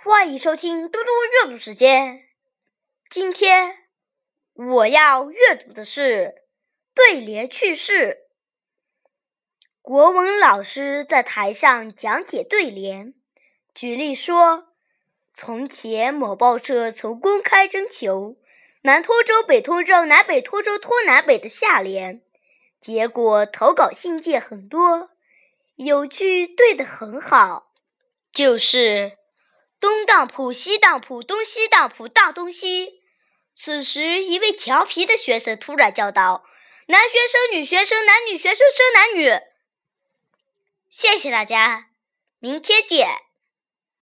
欢迎收听嘟嘟阅读时间。今天我要阅读的是对联趣事。国文老师在台上讲解对联，举例说：从前某报社曾公开征求“南拖州，北拖州，南北拖州，拖南北”的下联，结果投稿信件很多，有句对得很好，就是。东当铺，西当铺，东西当铺，大东西。此时，一位调皮的学生突然叫道：“男学生，女学生，男女学生，生男女。”谢谢大家，明天见。